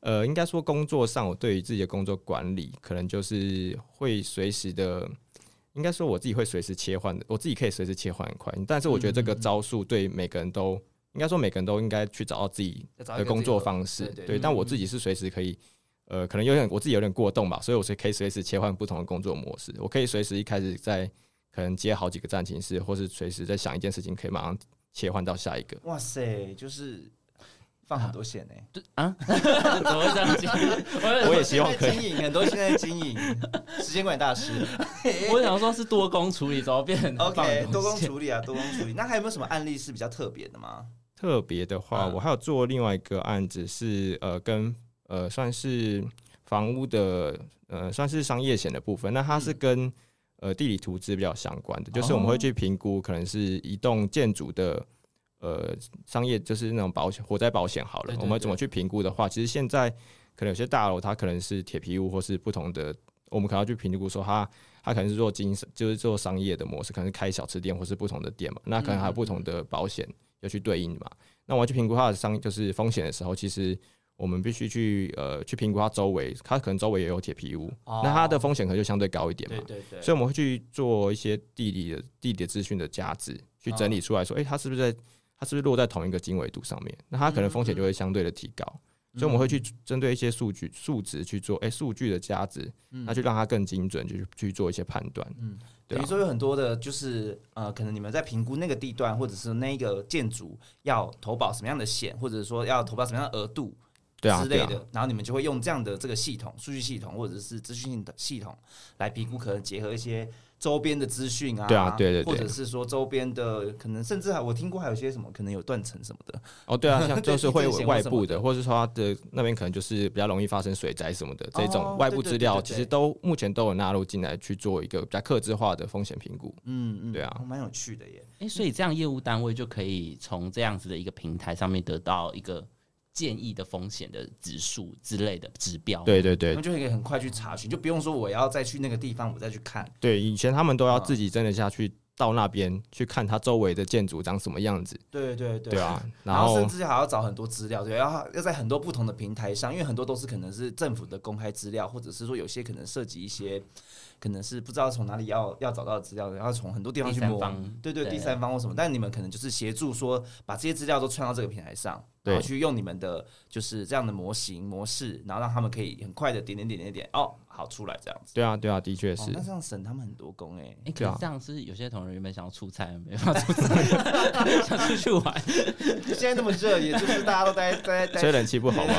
呃，应该说工作上，我对于自己的工作管理，可能就是会随时的，应该说我自己会随时切换的，我自己可以随时切换很快。但是我觉得这个招数对每个人都应该说每个人都应该去找到自己的工作方式。对，但我自己是随时可以，呃，可能有点我自己有点过动吧，所以我是可以随时切换不同的工作模式。我可以随时一开始在可能接好几个战情室，或是随时在想一件事情，可以马上切换到下一个。哇塞，就是放很多线呢、对啊，怎么会这样讲？我也希望可以。经营很多现在经营时间管理大师 我想说是多工处理，怎么变，OK，多工处理啊，多工处理。那还有没有什么案例是比较特别的吗？特别的话，嗯我还有做另外一个案子是呃跟呃算是房屋的呃算是商业险的部分，那它是嗯跟呃地理图资比较相关的，就是我们哦会去评估可能是一栋建筑的。呃，商业就是那种保险，火灾保险好了，我们怎么去评估的话，其实现在可能有些大楼它可能是铁皮屋或是不同的，我们可能要去评估说它它可能是做经就是做商业的模式，可能是开小吃店或是不同的店嘛，那可能还有不同的保险要去对应嘛。那我要去评估它的商就是风险的时候，其实我们必须去呃去评估它周围，它可能周围也有铁皮屋，那它的风险可能就相对高一点嘛。对对对，所以我们会去做一些地理的地理的资讯的价值，去整理出来说，诶，它是不是在它是不是落在同一个经纬度上面？那它可能风险就会相对的提高。所以我们会去针对一些数据数值去做，诶，数据的价值，那就让它更精准，去去做一些判断。嗯，对啊等于说有很多的，就是呃，可能你们在评估那个地段，或者是那个建筑要投保什么样的险，或者说要投保什么样的额度对啊，对啊，之类的，然后你们就会用这样的这个系统、数据系统或者是资讯的系统来评估，可能结合一些周边的资讯啊，对啊对对对。或者是说周边的，可能甚至还我听过还有一些什么，可能有断层什么的，哦，对啊，像 就是会地震险或外部的，或者是说它的那边可能就是比较容易发生水灾什么的这哦种外部对对资料，对对对。其实都目前都有纳入进来去做一个比较克制化的风险评估。嗯嗯，对啊。哦蛮有趣的耶。哎、所以这样业务单位就可以从这样子的一个平台上面得到一个建议的风险的指数之类的指标。，对对对他们就可以很快去查询，就不用说我要再去那个地方，我再去看。对，以前他们都要嗯自己真的下去到那边去看它周围的建筑长什么样子，对对对，对啊，然然后甚至还要找很多资料，对，要要在很多不同的平台上，因为很多都是可能是政府的公开资料，或者是说有些可能涉及一些，可能是不知道从哪里要要找到资料，然后从很多地方去摸，三方对对，对第三方或什么，但你们可能就是协助说把这些资料都串到这个平台上，然后去用你们的就是这样的模型模式，然后让他们可以很快的点点点点点，哦，好出来这样子。对啊对啊，的确哦是，那这样省他们很多工哎、哎、可对啊是这样是有些同仁原本想要出差，没办法出差，想出去玩。现在那么热，也就是大家都待待待吹冷气不好吗？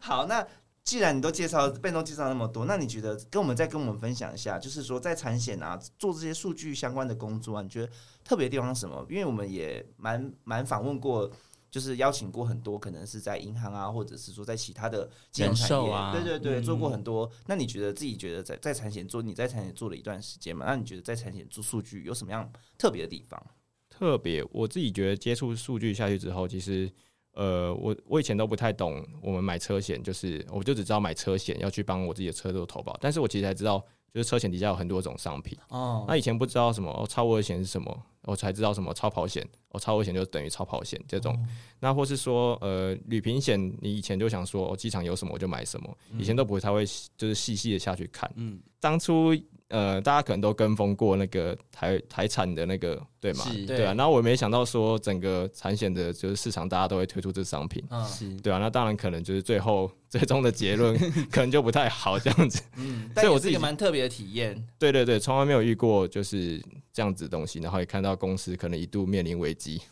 好，那既然你都介绍被动介绍那么多，那你觉得跟我们再跟我们分享一下，就是说在产险啊做这些数据相关的工作啊，你觉得特别的地方是什么？因为我们也蛮蛮访问过。就是邀请过很多，可能是在银行啊，或者是说在其他的金融产业，对对对，嗯做过很多。那你觉得自己觉得在在产险做，你在产险做了一段时间嘛？那你觉得在产险做数据有什么样特别的地方？特别，我自己觉得接触数据下去之后，其实呃，我我以前都不太懂，我们买车险就是，我就只知道买车险要去帮我自己的车做投保，但是我其实才知道，就是车险底下有很多种商品。哦那以前不知道什么哦，超额险是什么，我才知道什么超跑险，哦，超危险就等于超跑险这种。那或是说，呃，旅平险，你以前就想说，哦，机场有什么我就买什么，以前都不会太会就是细细的下去看。嗯，当初呃，大家可能都跟风过那个台台产的那个，对吗？对啊。然后我没想到说，整个产险的就是市场，大家都会推出这商品，嗯是。对啊。那当然可能就是最后最终的结论 可能就不太好这样子。嗯，所以我自己蛮特别的体验。对对对，从来没有遇过就是这样子的东西，然后也看到公司可能一度面临危机。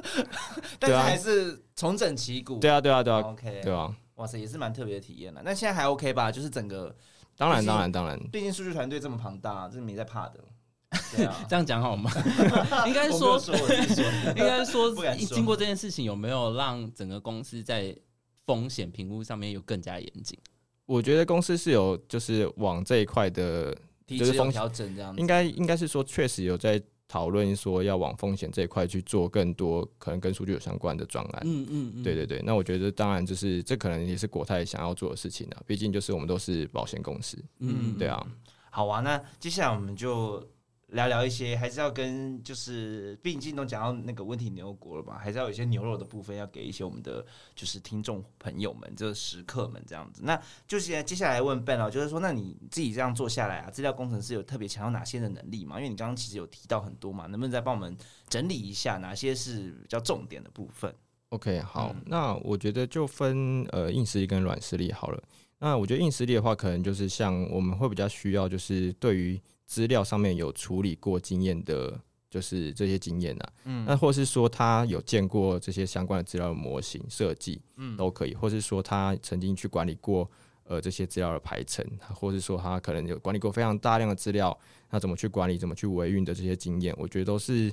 但是还是重整旗鼓。对啊，对啊，对啊，，OK，对啊。哇塞，也是蛮特别的体验了。那现在还 OK 吧？就是整个，当然，当然，当然，毕竟数据团队这么庞大，这没在怕的。对啊这样讲好吗？应该说，说我自己说，应该说经过这件事情，有没有让整个公司在风险评估上面有更加严谨？我觉得公司是有就是往这一块的，体就是风险调整这样子。应该应该是说确实有在讨论说要往风险这一块去做更多可能跟数据有相关的专案。嗯嗯嗯，对对对，那我觉得当然就是这可能也是国泰想要做的事情啊，毕竟就是我们都是保险公司，嗯，嗯。对啊，好啊，那接下来我们就聊聊一些，还是要跟就是，毕竟都讲到那个温体牛国了嘛，还是要有一些牛肉的部分要给一些我们的就是听众朋友们，就是食客们这样子。那就是接下来问 Ben 哦，就是说，那你自己这样做下来啊，资料工程师有特别强调哪些的能力吗？因为你刚刚其实有提到很多嘛，能不能再帮我们整理一下哪些是比较重点的部分？OK，好，嗯那我觉得就分呃硬实力跟软实力好了。那我觉得硬实力的话，可能就是像我们会比较需要，就是对于资料上面有处理过经验的，就是这些经验啊，嗯，那或是说他有见过这些相关的资料的模型设计，嗯，都可以，或是说他曾经去管理过呃这些资料的排程，或是说他可能有管理过非常大量的资料，那怎么去管理、怎么去维运的这些经验，我觉得都是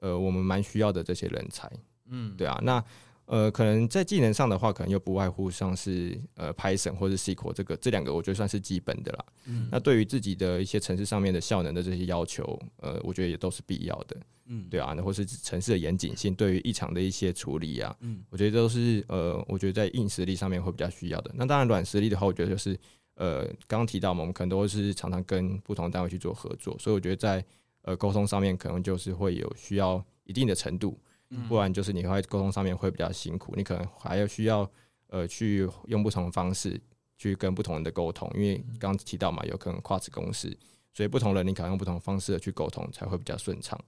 呃我们蛮需要的这些人才，嗯，对啊，那。呃，可能在技能上的话，可能又不外乎像是呃 Python 或者 SQL 这个这两个，我觉得算是基本的啦。嗯，那对于自己的一些城市上面的效能的这些要求，呃，我觉得也都是必要的。嗯，对啊，那或是城市的严谨性，对于异常的一些处理啊，嗯，我觉得都是呃，我觉得在硬实力上面会比较需要的。那当然软实力的话，我觉得就是呃，刚刚提到嘛，我们可能都是常常跟不同单位去做合作，所以我觉得在呃沟通上面，可能就是会有需要一定的程度。不然就是你会沟通上面会比较辛苦，你可能还要需要呃去用不同的方式去跟不同人的沟通，因为刚刚提到嘛，有可能跨子公司，所以不同人你可能用不同方式的去沟通才会比较顺畅，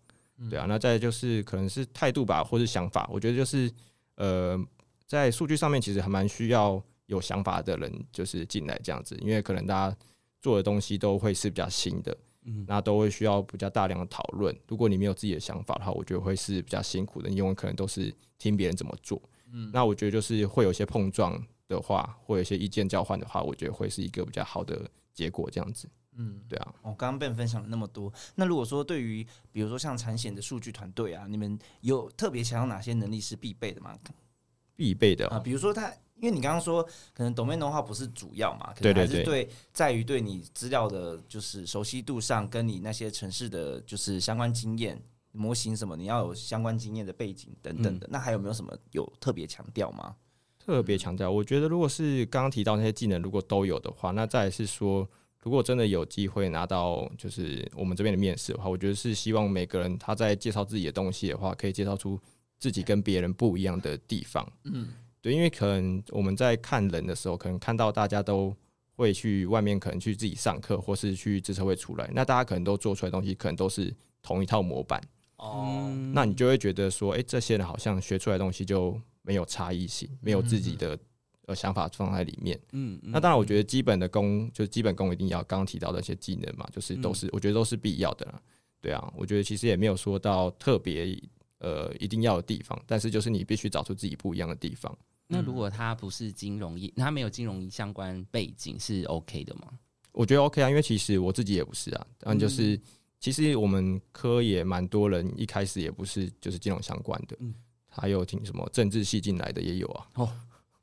对啊。那再就是可能是态度吧，或是想法，我觉得就是呃在数据上面其实还蛮需要有想法的人就是进来这样子，因为可能大家做的东西都会是比较新的。那都会需要比较大量的讨论。如果你没有自己的想法的话，我觉得会是比较辛苦的，因为可能都是听别人怎么做。嗯，那我觉得就是会有一些碰撞的话，或有一些意见交换的话，我觉得会是一个比较好的结果。这样子，嗯，对啊。我刚刚被分享了那么多，那如果说对于比如说像产险的数据团队啊，你们有特别想要哪些能力是必备的吗？必备的啊，比如说他。因为你刚刚说，可能 domain 的话不是主要嘛，可能还是对在于对你资料的，就是熟悉度上，跟你那些城市的就是相关经验、模型什么，你要有相关经验的背景等等的。那还有没有什么有特别强调吗？特别强调，我觉得如果是刚刚提到那些技能，如果都有的话，那再是说，如果真的有机会拿到就是我们这边的面试的话，我觉得是希望每个人他在介绍自己的东西的话，可以介绍出自己跟别人不一样的地方。嗯。对，因为可能我们在看人的时候，可能看到大家都会去外面，可能去自己上课，或是去自测会出来，那大家可能都做出来东西，可能都是同一套模板哦。那你就会觉得说，哎，这些人好像学出来东西就没有差异性，没有自己的呃想法放在里面。嗯，那当然，我觉得基本的功就是基本功一定要，刚刚提到的一些技能嘛，就是都是我觉得都是必要的啦。对啊，我觉得其实也没有说到特别呃一定要的地方，但是就是你必须找出自己不一样的地方。那如果他不是金融业，他没有金融相关背景，是 OK 的吗？我觉得 OK 啊，因为其实我自己也不是啊。但就是其实我们科也蛮多人一开始也不是就是金融相关的，嗯，还有挺什么政治系进来的也有啊。哦，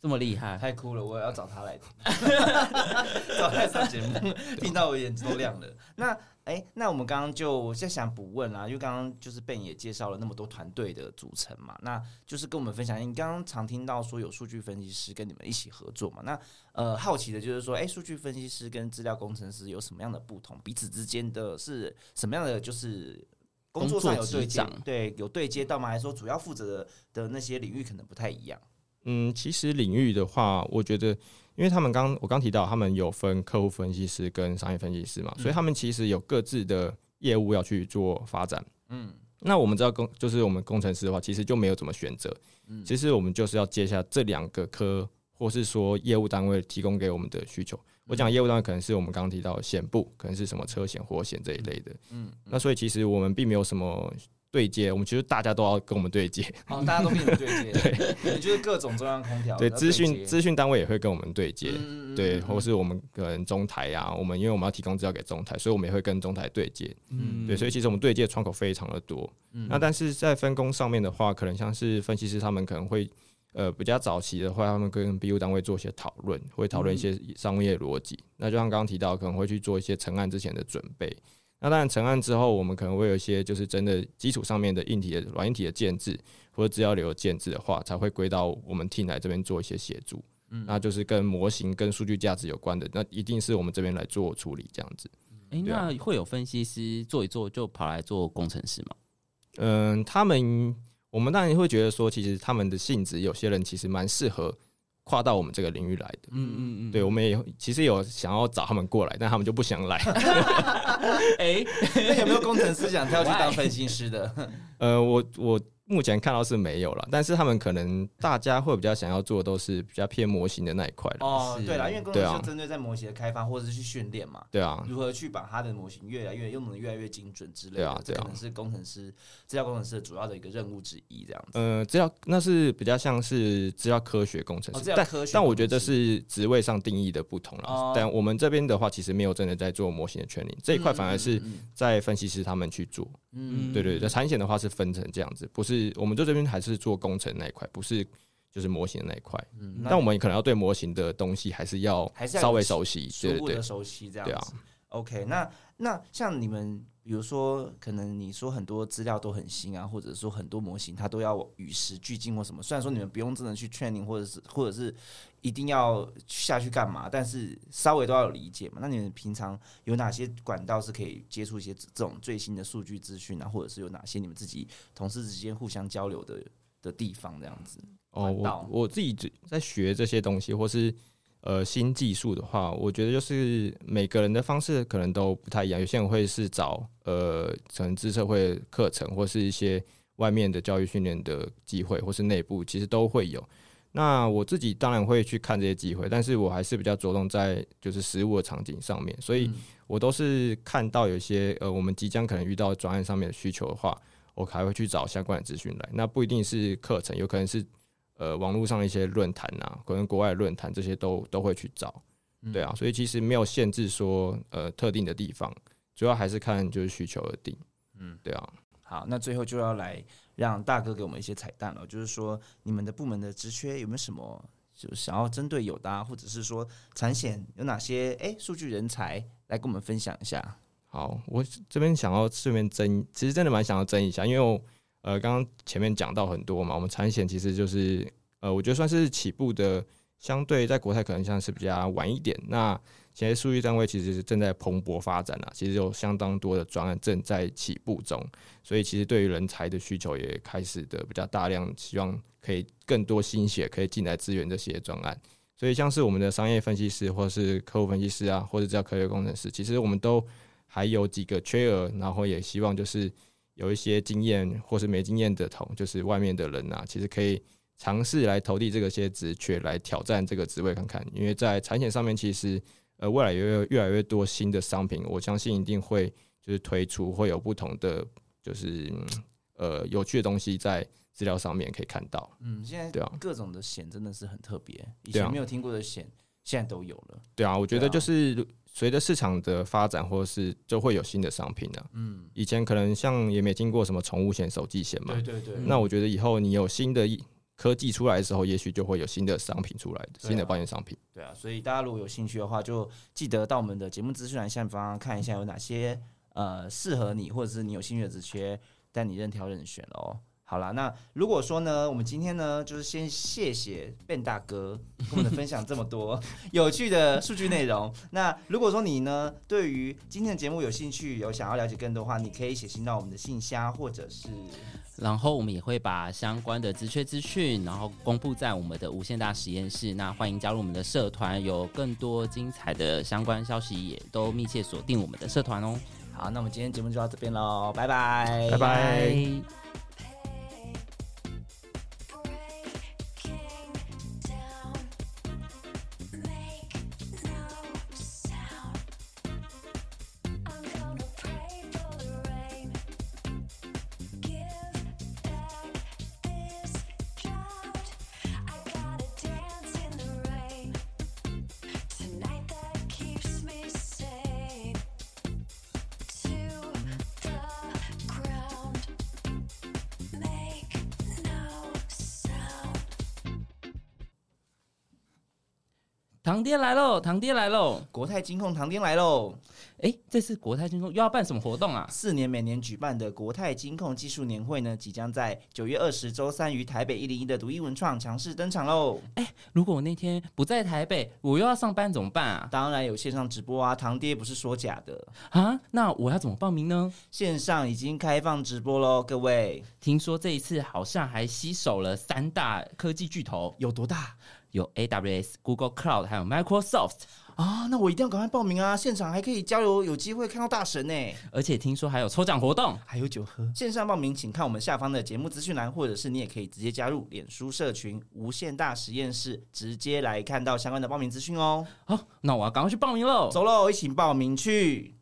这么厉害，太酷了！我也要找他来，找他上节目，听到我眼睛都亮了。那。哎，那我们刚刚就在想补问啊，因为刚刚就是被你也介绍了那么多团队的组成嘛，那就是跟我们分享。你刚刚常听到说有数据分析师跟你们一起合作嘛？那呃，好奇的就是说，哎，数据分析师跟资料工程师有什么样的不同？彼此之间的是什么样的？就是工作上有对接，对，有对接到吗？还是说主要负责的的那些领域可能不太一样？嗯，其实领域的话，我觉得。因为他们刚我刚提到，他们有分客户分析师跟商业分析师嘛，所以他们其实有各自的业务要去做发展。嗯，那我们知道工就是我们工程师的话，其实就没有怎么选择。嗯，其实我们就是要接下这两个科，或是说业务单位提供给我们的需求。我讲业务单位可能是我们刚刚提到险部，可能是什么车险、火险这一类的。嗯，那所以其实我们并没有什么。对接，我们其实大家都要跟我们对接。哦，大家都跟你们对接。对，就是各种中央空调。对，资讯资讯单位也会跟我们对接。对，或是我们可能中台呀，我们因为我们要提供资料给中台，所以我们也会跟中台对接。嗯，对，所以其实我们对接的窗口非常的多。嗯，那但是在分工上面的话，可能像是分析师他们可能会呃比较早期的话，他们跟 BU 单位做一些讨论，会讨论一些商业逻辑。那就像刚刚提到，可能会去做一些成案之前的准备。那当然，成案之后，我们可能会有一些就是真的基础上面的硬体的软硬体的建制或者资料流的建制的话，才会归到我们 team 来这边做一些协助。嗯，那就是跟模型跟数据价值有关的，那一定是我们这边来做处理这样子。哎，那会有分析师做一做就跑来做工程师吗？嗯，他们我们当然会觉得说，其实他们的性质，有些人其实蛮适合。跨到我们这个领域来的，嗯嗯嗯，对，我们也其实有想要找他们过来，但他们就不想来。哎，有没有工程师想跳去当分析师的？呃，我我。目前看到是没有了，但是他们可能大家会比较想要做的都是比较偏模型的那一块的。哦，对了，因为工程师针对在模型的开发或者是去训练嘛，对啊，如何去把它的模型越来越用的越来越精准之类的，对啊这可能是工程师资料工程师的主要的一个任务之一，这样子。呃，资料那是比较像是资料科学工程哦师，但资料科学但我觉得是职位上定义的不同了。哦但我们这边的话，其实没有真的在做模型的圈领，这一块反而是嗯在分析师他们去做。嗯对对对，产险的话是分成这样子，不是我们就这边还是做工程那一块，不是就是模型的那一块。嗯那但我们可能要对模型的东西还是要还是要稍微熟悉，初对对的熟悉这样对啊子。OK，那那像你们，比如说，可能你说很多资料都很新啊，或者说很多模型它都要与时俱进或什么。虽然说你们不用真的去 training，或者是或者是一定要下去干嘛，但是稍微都要有理解嘛。那你们平常有哪些管道是可以接触一些这这种最新的数据资讯啊，或者是有哪些你们自己同事之间互相交流的的地方这样子？哦，我我自己在学这些东西，或是呃新技术的话，我觉得就是每个人的方式可能都不太一样。有些人会是找呃可能自测会课程，或是一些外面的教育训练的机会，或是内部其实都会有。那我自己当然会去看这些机会，但是我还是比较着重在就是实物的场景上面，所以嗯我都是看到有一些呃我们即将可能遇到专案上面的需求的话，我还会去找相关的资讯来。那不一定是课程，有可能是呃网络上的一些论坛啊，可能国外的论坛这些都都会去找。对啊，所以其实没有限制说呃特定的地方，主要还是看就是需求而定。嗯，对啊。好，那最后就要来让大哥给我们一些彩蛋了，就是说你们的部门的职缺有没有什么，就想要针对有的、啊，或者是说产险有哪些哎数据人才来跟我们分享一下？好，我这边想要顺便争，其实真的蛮想要争一下，因为我呃刚刚前面讲到很多嘛，我们产险其实就是呃我觉得算是起步的，相对在国泰可能像是比较晚一点。那现在数据单位其实是正在蓬勃发展啊，其实有相当多的专案正在起步中，所以其实对于人才的需求也开始的比较大量，希望可以更多心血可以进来支援这些专案。所以像是我们的商业分析师，或是客户分析师啊，或者叫科学工程师，其实我们都还有几个缺额，然后也希望就是有一些经验或是没经验的同，就是外面的人啊，其实可以尝试来投递这个些职缺，来挑战这个职位看看。因为在产险上面，其实呃未来也有越来越多新的商品，我相信一定会就是推出，会有不同的就是嗯呃有趣的东西在资料上面可以看到。嗯，现在对啊各种的险真的是很特别，以前没有听过的险，现在都有了。对啊，我觉得就是随着市场的发展，或者是就会有新的商品啊。嗯，以前可能像也没听过什么宠物险、手机险嘛，对对对，那我觉得以后你有新的科技出来的时候，也许就会有新的商品出来，新的保险商品。对啊，所以大家如果有兴趣的话，就记得到我们的节目资讯栏下方看一下有哪些呃适合你或者是你有兴趣的职缺，带你任挑任选喽。好啦，那如果说呢，我们今天呢，就是先谢谢 Ben 大哥跟我们的分享这么多 有趣的数据内容。那如果说你呢，对于今天的节目有兴趣，有想要了解更多的话，你可以写信到我们的信箱，或者是然后我们也会把相关的职缺资讯，然后公布在我们的无限大实验室。那欢迎加入我们的社团，有更多精彩的相关消息，也都密切锁定我们的社团哦。好，那我们今天节目就到这边喽，拜拜，拜拜。堂爹来喽！堂爹来喽！国泰金控堂爹来喽！哎，这次国泰金控又要办什么活动啊？四年每年举办的国泰金控技术年会呢，即将在九月二十周三于台北一零一的独一文创强势登场喽！如果我那天不在台北，我又要上班怎么办啊？当然有线上直播啊，堂爹不是说假的，啊，那我要怎么报名呢？线上已经开放直播喽，各位听说这一次好像还吸手了三大科技巨头，有多大？有 AWS、Google Cloud 还有 Microsoft。啊，那我一定要赶快报名啊！现场还可以交流，有机会看到大神呢，而且听说还有抽奖活动，还有酒喝。线上报名请看我们下方的节目资讯栏，或者是你也可以直接加入脸书社群“无限大实验室”，直接来看到相关的报名资讯哦。好，那我要赶快去报名喽。走喽，一起报名去！